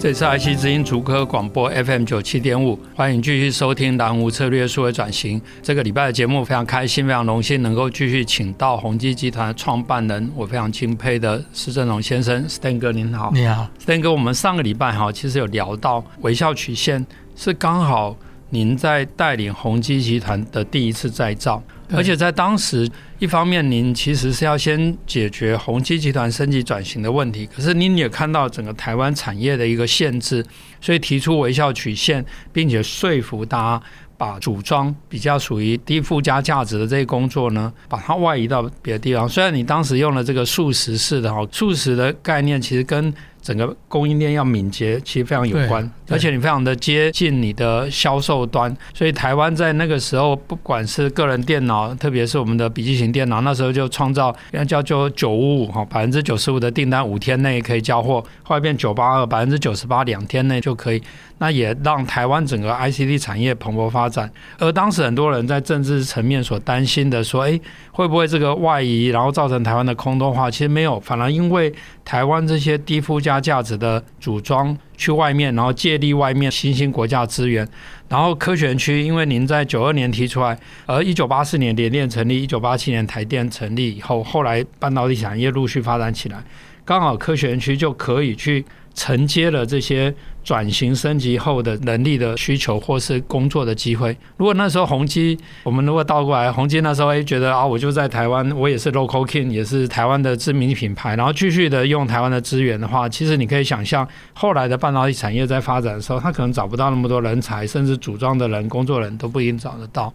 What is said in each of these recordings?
这是爱惜之音竹科广播 FM 九七点五，欢迎继续收听蓝湖策略数位转型。这个礼拜的节目非常开心，非常荣幸能够继续请到宏基集团的创办人，我非常钦佩的施振荣先生，Stan 哥您好。你好，Stan 哥。我们上个礼拜哈，其实有聊到微笑曲线，是刚好您在带领宏基集团的第一次再造。而且在当时，一方面您其实是要先解决宏基集团升级转型的问题，可是您也看到整个台湾产业的一个限制，所以提出微笑曲线，并且说服大家把组装比较属于低附加价值的这些工作呢，把它外移到别的地方。虽然你当时用了这个数十式的哈，数十的概念其实跟整个供应链要敏捷，其实非常有关，而且你非常的接近你的销售端，所以台湾在那个时候，不管是个人电脑，特别是我们的笔记型电脑，那时候就创造，要叫做九五五哈，百分之九十五的订单五天内可以交货，后来变九八二，百分之九十八两天内就可以，那也让台湾整个 ICT 产业蓬勃发展。而当时很多人在政治层面所担心的说，哎，会不会这个外移，然后造成台湾的空洞化？其实没有，反而因为台湾这些低附加加价值的组装去外面，然后借力外面新兴国家资源，然后科学园区，因为您在九二年提出来，而一九八四年联电成立，一九八七年台电成立以后，后来半导体产业陆续发展起来，刚好科学园区就可以去。承接了这些转型升级后的能力的需求，或是工作的机会。如果那时候宏基，我们如果倒过来，宏基那时候哎觉得啊，我就在台湾，我也是 local king，也是台湾的知名品牌，然后继续的用台湾的资源的话，其实你可以想象，后来的半导体产业在发展的时候，他可能找不到那么多人才，甚至组装的人、工作人都不一定找得到。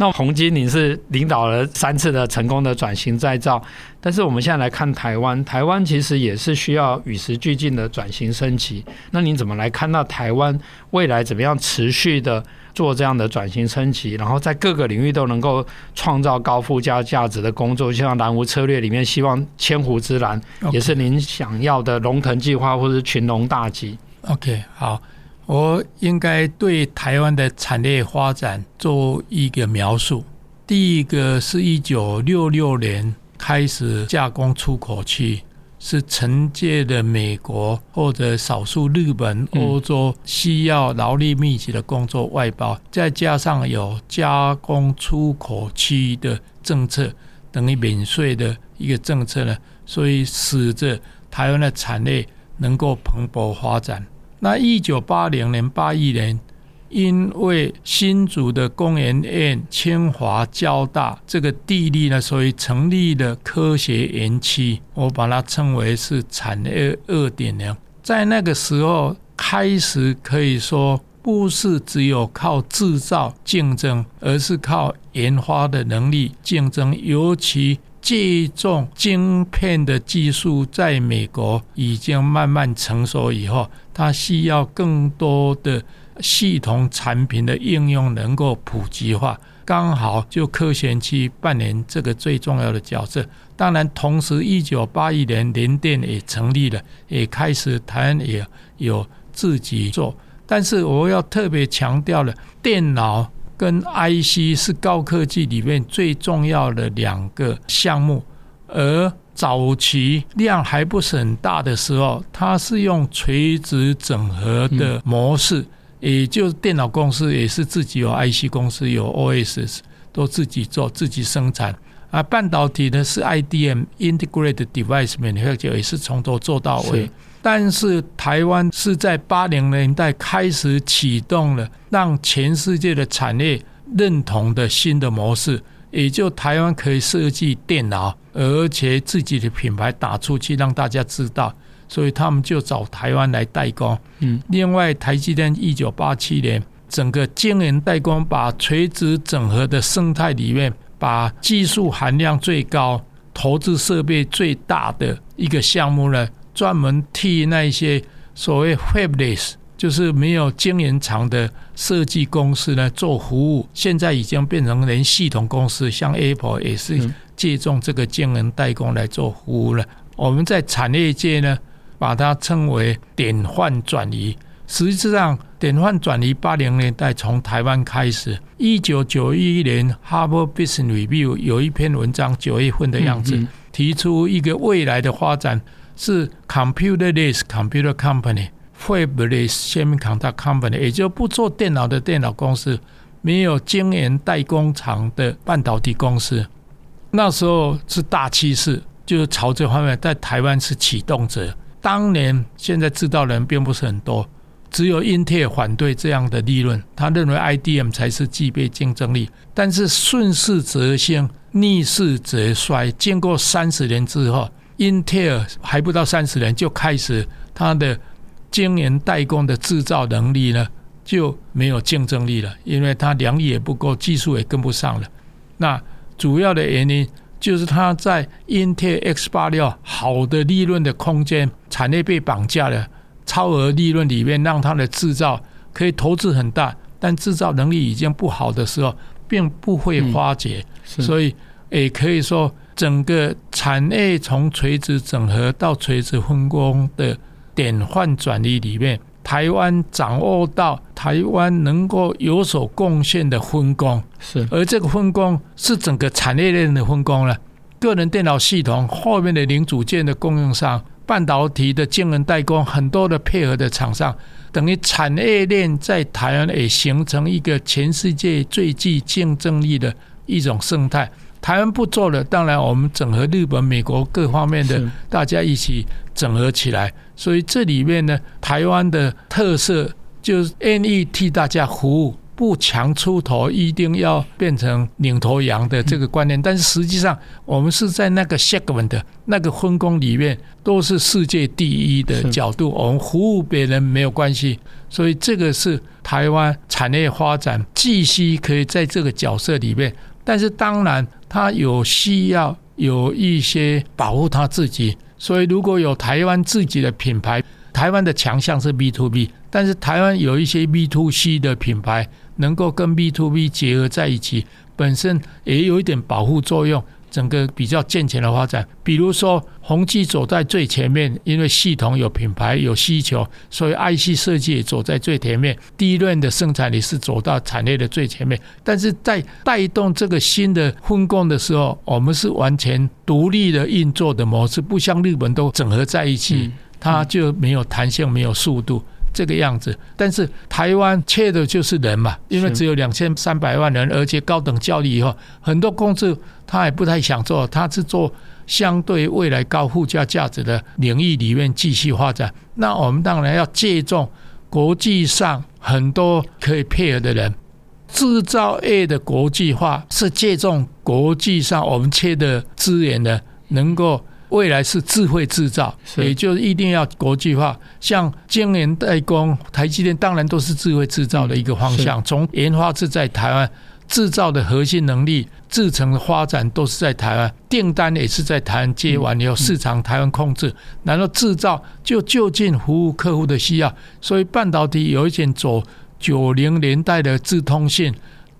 那宏基，你是领导了三次的成功的转型再造，但是我们现在来看台湾，台湾其实也是需要与时俱进的转型升级。那您怎么来看到台湾未来怎么样持续的做这样的转型升级，然后在各个领域都能够创造高附加价值的工作？就像蓝湖策略里面，希望千湖之蓝也是您想要的龙腾计划，或者是群龙大吉。OK，好。我应该对台湾的产业发展做一个描述。第一个是一九六六年开始加工出口区，是承接的美国或者少数日本、欧洲需要劳力密集的工作外包，再加上有加工出口区的政策，等于免税的一个政策呢，所以使得台湾的产业能够蓬勃发展。那一九八零年、八一年，因为新竹的工研院、清华、交大这个地利呢，所以成立了科学园区。我把它称为是产业二点零。在那个时候开始，可以说不是只有靠制造竞争，而是靠研发的能力竞争，尤其。这种晶片的技术在美国已经慢慢成熟以后，它需要更多的系统产品的应用能够普及化，刚好就科学园区扮演这个最重要的角色。当然，同时一九八一年联电也成立了，也开始台湾也有自己做。但是我要特别强调了，电脑。跟 IC 是高科技里面最重要的两个项目，而早期量还不是很大的时候，它是用垂直整合的模式，也就是电脑公司也是自己有 IC 公司有 OS 都自己做自己生产，啊半导体呢是 IDM Integrated Device Manufacturing 也是从头做到尾。但是台湾是在八零年代开始启动了，让全世界的产业认同的新的模式，也就台湾可以设计电脑，而且自己的品牌打出去，让大家知道，所以他们就找台湾来代工。嗯，另外台积电一九八七年整个晶圆代工，把垂直整合的生态里面，把技术含量最高、投资设备最大的一个项目呢。专门替那些所谓 fabless，就是没有经营厂的设计公司呢做服务。现在已经变成连系统公司，像 Apple 也是借重这个晶圆代工来做服务了。我们在产业界呢，把它称为典范转移。实际上，典范转移八零年代从台湾开始。一九九一年，《Harvard Business Review》有一篇文章，九月份的样子，提出一个未来的发展是 Computerless Computer Company、Fabless Semiconductor Company，也就不做电脑的电脑公司，没有晶圆代工厂的半导体公司。那时候是大趋势，就是朝这方面，在台湾是启动者。当年现在知道人并不是很多。只有英特尔反对这样的利润，他认为 IDM 才是具备竞争力。但是顺势则兴，逆势则衰。经过三十年之后，英特尔还不到三十年就开始它的晶圆代工的制造能力呢就没有竞争力了，因为它良率也不够，技术也跟不上了。那主要的原因就是它在英特尔 X 八六好的利润的空间，产业被绑架了。超额利润里面，让它的制造可以投资很大，但制造能力已经不好的时候，并不会发觉。嗯、所以也可以说，整个产业从垂直整合到垂直分工的典范转移里面，台湾掌握到台湾能够有所贡献的分工，是而这个分工是整个产业链的分工了。个人电脑系统后面的零组件的供应商。半导体的晶圆代工，很多的配合的厂商，等于产业链在台湾也形成一个全世界最具竞争力的一种生态。台湾不做了，当然我们整合日本、美国各方面的，大家一起整合起来。所以这里面呢，台湾的特色就是愿意替大家服务。不强出头，一定要变成领头羊的这个观念，但是实际上，我们是在那个 segment 的那个分工里面，都是世界第一的角度。我们服务别人没有关系，所以这个是台湾产业发展继续可以在这个角色里面。但是当然，它有需要有一些保护他自己。所以如果有台湾自己的品牌，台湾的强项是 B to B，但是台湾有一些 B to C 的品牌。能够跟 B to B 结合在一起，本身也有一点保护作用，整个比较健全的发展。比如说，宏基走在最前面，因为系统有品牌有需求，所以 IC 设计也走在最前面。第一轮的生产力是走到产业的最前面，但是在带动这个新的分工的时候，我们是完全独立的运作的模式，不像日本都整合在一起，它就没有弹性，没有速度。这个样子，但是台湾缺的就是人嘛，因为只有两千三百万人，而且高等教育以后，很多公司他也不太想做，他是做相对未来高附加价值的领域里面继续发展。那我们当然要借重国际上很多可以配合的人，制造业的国际化是借重国际上我们缺的资源的，能够。未来是智慧制造，也就是一定要国际化。像晶圆代工，台积电当然都是智慧制造的一个方向。从研发是在台湾，制造的核心能力、制成的发展都是在台湾，订单也是在台湾接完以后，市场台湾控制，然后制造就就近服务客户的需要。所以半导体有一点走九零年代的智通讯。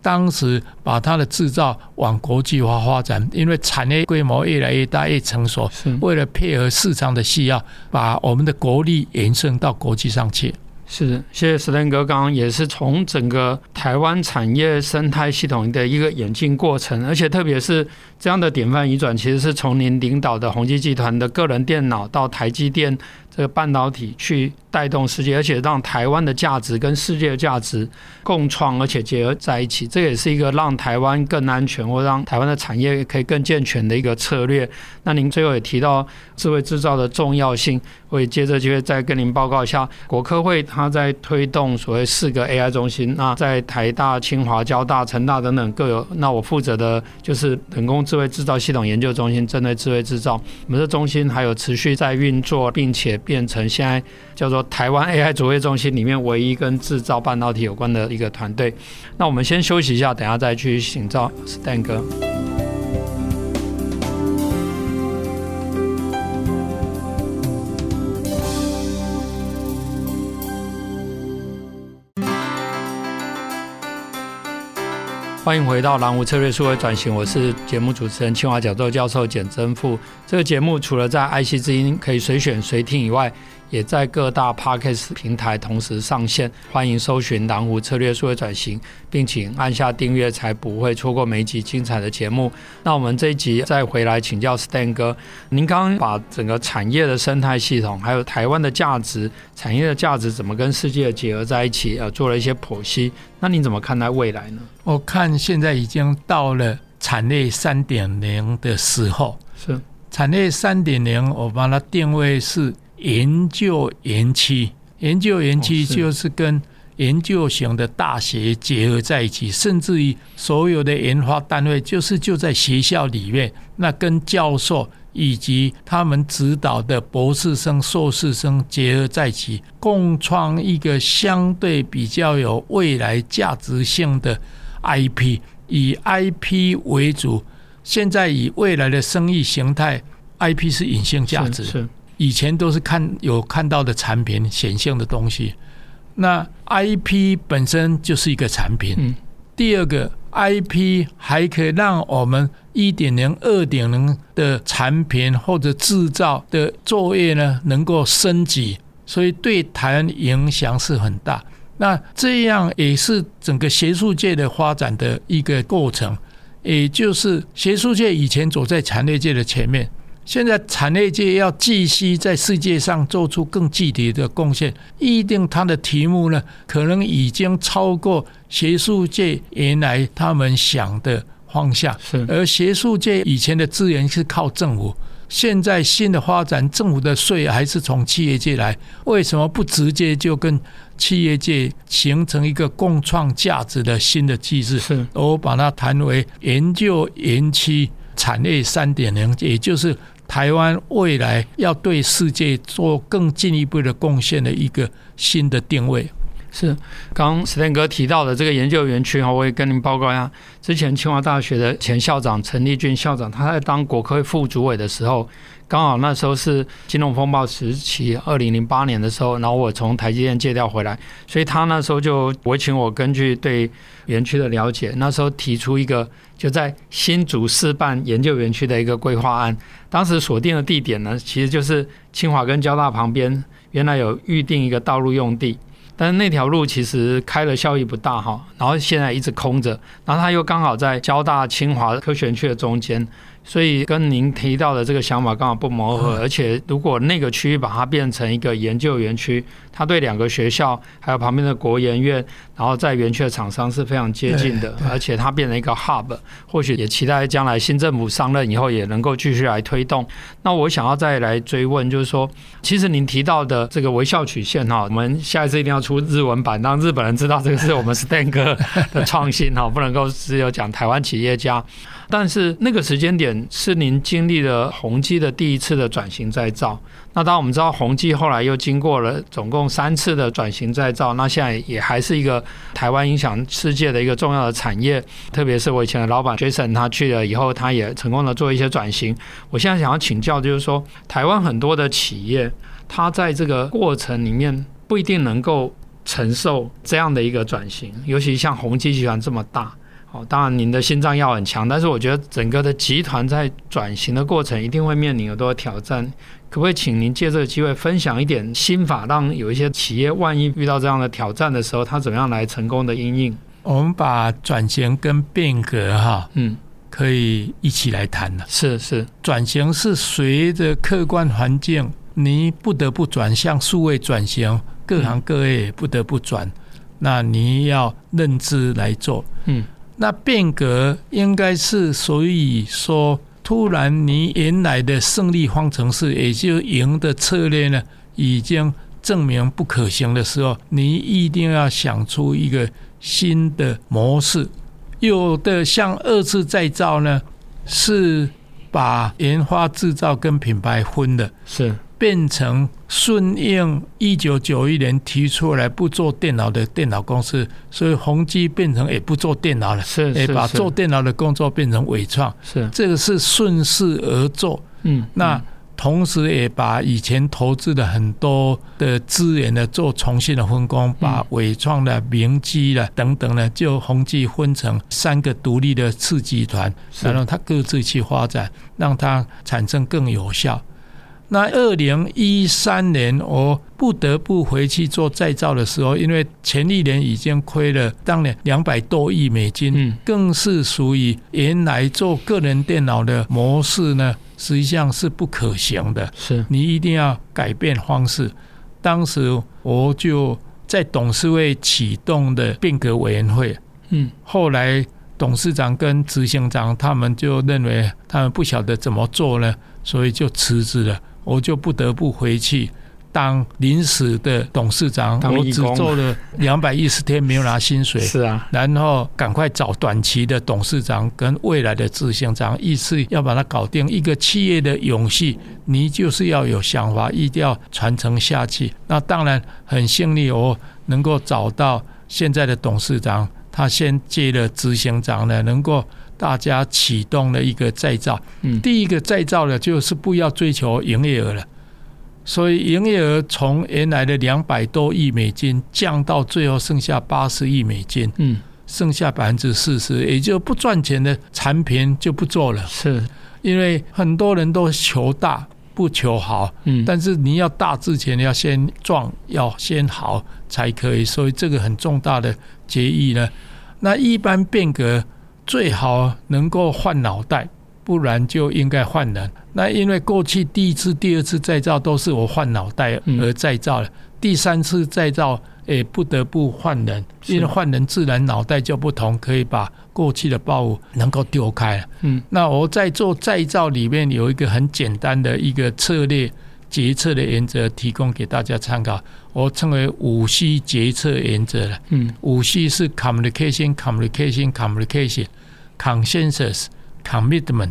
当时把它的制造往国际化发展，因为产业规模越来越大、越成熟，为了配合市场的需要，把我们的国力延伸到国际上去。是，谢谢 Stan 哥，刚刚也是从整个台湾产业生态系统的一个演进过程，而且特别是这样的典范移转，其实是从您领导的宏基集团的个人电脑到台积电这个半导体去。带动世界，而且让台湾的价值跟世界的价值共创，而且结合在一起，这也是一个让台湾更安全，或让台湾的产业可以更健全的一个策略。那您最后也提到智慧制造的重要性，我也接着就会再跟您报告一下，国科会它在推动所谓四个 AI 中心。那在台大、清华、交大、成大等等各有。那我负责的就是人工智慧制造系统研究中心，针对智慧制造，我们的中心还有持续在运作，并且变成现在叫做。台湾 AI 卓越中心里面唯一跟制造半导体有关的一个团队。那我们先休息一下，等下再去寻找 Stan 哥。欢迎回到蓝湖策略数位转型，我是节目主持人清华讲座教授简真富。这个节目除了在爱惜之音可以随选随听以外，也在各大 Podcast 平台同时上线，欢迎搜寻南湖策略数位转型，并请按下订阅，才不会错过每一集精彩的节目。那我们这一集再回来请教 Stan 哥，您刚刚把整个产业的生态系统，还有台湾的价值、产业的价值怎么跟世界结合在一起，呃，做了一些剖析。那你怎么看待未来呢？我看现在已经到了产业三点零的时候，是产业三点零，我把它定位是。研究园区，研究园区就是跟研究型的大学结合在一起，甚至于所有的研发单位就是就在学校里面，那跟教授以及他们指导的博士生、硕士生结合在一起，共创一个相对比较有未来价值性的 IP，以 IP 为主。现在以未来的生意形态，IP 是隐性价值。以前都是看有看到的产品显性的东西，那 IP 本身就是一个产品。嗯、第二个 IP 还可以让我们一点零、二点零的产品或者制造的作业呢能够升级，所以对台湾影响是很大。那这样也是整个学术界的发展的一个过程，也就是学术界以前走在产业界的前面。现在产业界要继续在世界上做出更具体的贡献，一定它的题目呢，可能已经超过学术界原来他们想的方向。是，而学术界以前的资源是靠政府，现在新的发展，政府的税还是从企业界来，为什么不直接就跟企业界形成一个共创价值的新的机制？是，我把它谈为研究园区产业三点零，也就是。台湾未来要对世界做更进一步的贡献的一个新的定位，是刚史天哥提到的这个研究园区哈，我也跟您报告一下。之前清华大学的前校长陈立俊校长，他在当国科会副主委的时候，刚好那时候是金融风暴时期，二零零八年的时候，然后我从台积电借调回来，所以他那时候就我请我根据对园区的了解，那时候提出一个就在新竹市办研究园区的一个规划案。当时锁定的地点呢，其实就是清华跟交大旁边，原来有预定一个道路用地。但是那条路其实开了效益不大哈，然后现在一直空着，然后它又刚好在交大、清华科学园区的中间。所以跟您提到的这个想法刚好不谋合，而且如果那个区域把它变成一个研究园区，它对两个学校还有旁边的国研院，然后在园区的厂商是非常接近的，而且它变成一个 hub，或许也期待将来新政府上任以后也能够继续来推动。那我想要再来追问，就是说，其实您提到的这个微笑曲线哈，我们下一次一定要出日文版，让日本人知道这个是我们 Stan 哥的创新哈，不能够只有讲台湾企业家。但是那个时间点是您经历了宏基的第一次的转型再造。那当我们知道宏基后来又经过了总共三次的转型再造，那现在也还是一个台湾影响世界的一个重要的产业。特别是我以前的老板 Jason 他去了以后，他也成功的做一些转型。我现在想要请教，就是说台湾很多的企业，它在这个过程里面不一定能够承受这样的一个转型，尤其像宏基集团这么大。哦，当然您的心脏要很强，但是我觉得整个的集团在转型的过程一定会面临很多挑战。可不可以请您借这个机会分享一点心法，让有一些企业万一遇到这样的挑战的时候，他怎么样来成功的因应？我们把转型跟变革哈，嗯，可以一起来谈的。是是，转型是随着客观环境，你不得不转向数位转型，各行各业不得不转，嗯、那你要认知来做，嗯。那变革应该是所以说，突然你原来的胜利方程式，也就赢的策略呢，已经证明不可行的时候，你一定要想出一个新的模式。有的像二次再造呢，是把研发制造跟品牌分的，是。变成顺应一九九一年提出来不做电脑的电脑公司，所以宏基变成也不做电脑了，是，也把做电脑的工作变成伪创，是。这个是顺势而做。嗯，那同时也把以前投资的很多的资源呢做重新的分工，把伪创的明基的等等呢，就宏基分成三个独立的次集团，然后它各自去发展，让它产生更有效。那二零一三年，我不得不回去做再造的时候，因为前一年已经亏了，当年两百多亿美金，更是属于原来做个人电脑的模式呢，实际上是不可行的。是你一定要改变方式。当时我就在董事会启动的变革委员会，嗯，后来董事长跟执行长他们就认为他们不晓得怎么做呢，所以就辞职了。我就不得不回去当临时的董事长，我只做了两百一十天，没有拿薪水。是啊，然后赶快找短期的董事长跟未来的执行长，一次要把它搞定。一个企业的勇气，你就是要有想法，一定要传承下去。那当然很幸运，我能够找到现在的董事长，他先接了执行长呢，能够。大家启动了一个再造，第一个再造的就是不要追求营业额了，所以营业额从原来的两百多亿美金降到最后剩下八十亿美金，嗯，剩下百分之四十，也就不赚钱的产品就不做了，是。因为很多人都求大不求好，嗯，但是你要大之前要先壮，要先好才可以，所以这个很重大的决议呢。那一般变革。最好能够换脑袋，不然就应该换人。那因为过去第一次、第二次再造都是我换脑袋而再造的，第三次再造也不得不换人，因为换人自然脑袋就不同，可以把过去的包袱能够丢开。嗯，那我在做再造里面有一个很简单的一个策略决策的原则，提供给大家参考。我称为五 C 决策原则了。嗯，五 C 是 communication，communication，communication。Consensus, commitment，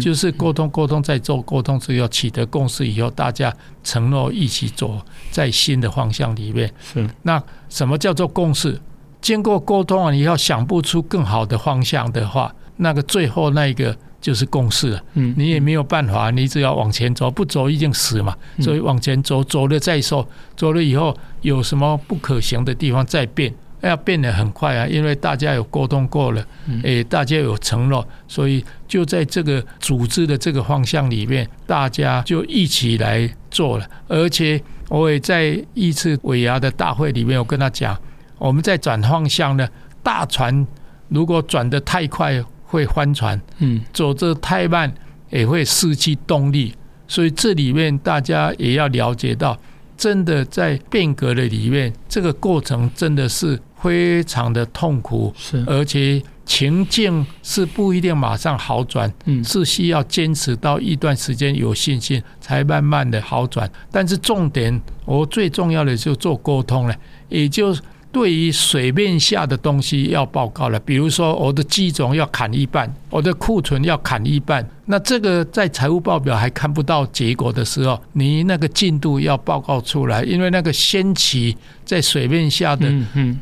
就是沟通，沟通再做沟通，只有取得共识以后，大家承诺一起走在新的方向里面。是，那什么叫做共识？经过沟通完以后，想不出更好的方向的话，那个最后那一个就是共识了。嗯，你也没有办法，你只要往前走，不走一定死嘛。所以往前走，走了再说，走了以后有什么不可行的地方再变。要变得很快啊，因为大家有沟通过了，诶，大家有承诺，所以就在这个组织的这个方向里面，大家就一起来做了。而且我也在一次尾牙的大会里面，我跟他讲，我们在转方向呢，大船如果转得太快会翻船，嗯，走得太慢也会失去动力，所以这里面大家也要了解到。真的在变革的里面，这个过程真的是非常的痛苦，是而且情境是不一定马上好转，嗯，是需要坚持到一段时间有信心，才慢慢的好转。但是重点，我最重要的就做沟通了，也就是。对于水面下的东西要报告了，比如说我的机种要砍一半，我的库存要砍一半，那这个在财务报表还看不到结果的时候，你那个进度要报告出来，因为那个掀起在水面下的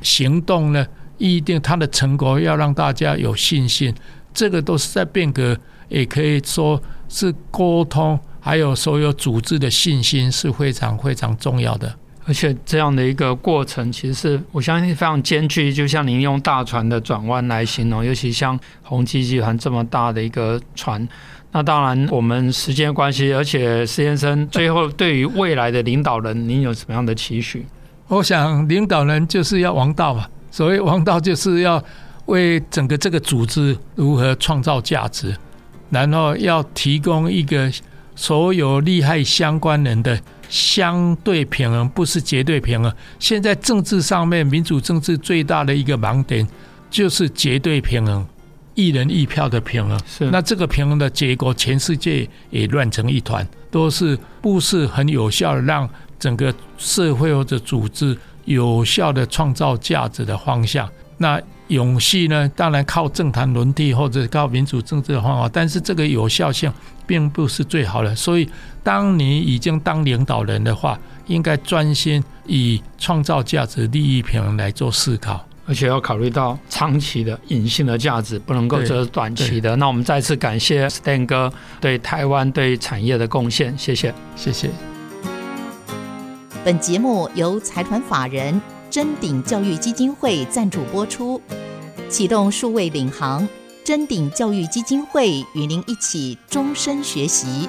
行动呢，一定它的成果要让大家有信心，这个都是在变革，也可以说是沟通，还有所有组织的信心是非常非常重要的。而且这样的一个过程，其实是我相信非常艰巨。就像您用大船的转弯来形容，尤其像宏基集团这么大的一个船，那当然我们时间关系，而且施先生最后对于未来的领导人，您有什么样的期许？我想领导人就是要王道嘛。所谓王道，就是要为整个这个组织如何创造价值，然后要提供一个所有利害相关人的。相对平衡不是绝对平衡。现在政治上面，民主政治最大的一个盲点就是绝对平衡，一人一票的平衡。是，那这个平衡的结果，全世界也乱成一团，都是不是很有效的让整个社会或者组织有效的创造价值的方向。那永续呢？当然靠政坛轮替或者靠民主政治的方法，但是这个有效性并不是最好的。所以，当你已经当领导人的话，应该专心以创造价值、利益平衡来做思考。而且要考虑到长期的隐性的价值，不能够只是短期的。那我们再次感谢 Stan 哥对台湾对产业的贡献，谢谢，谢谢。本节目由财团法人臻鼎教育基金会赞助播出，启动数位领航，臻鼎教育基金会与您一起终身学习。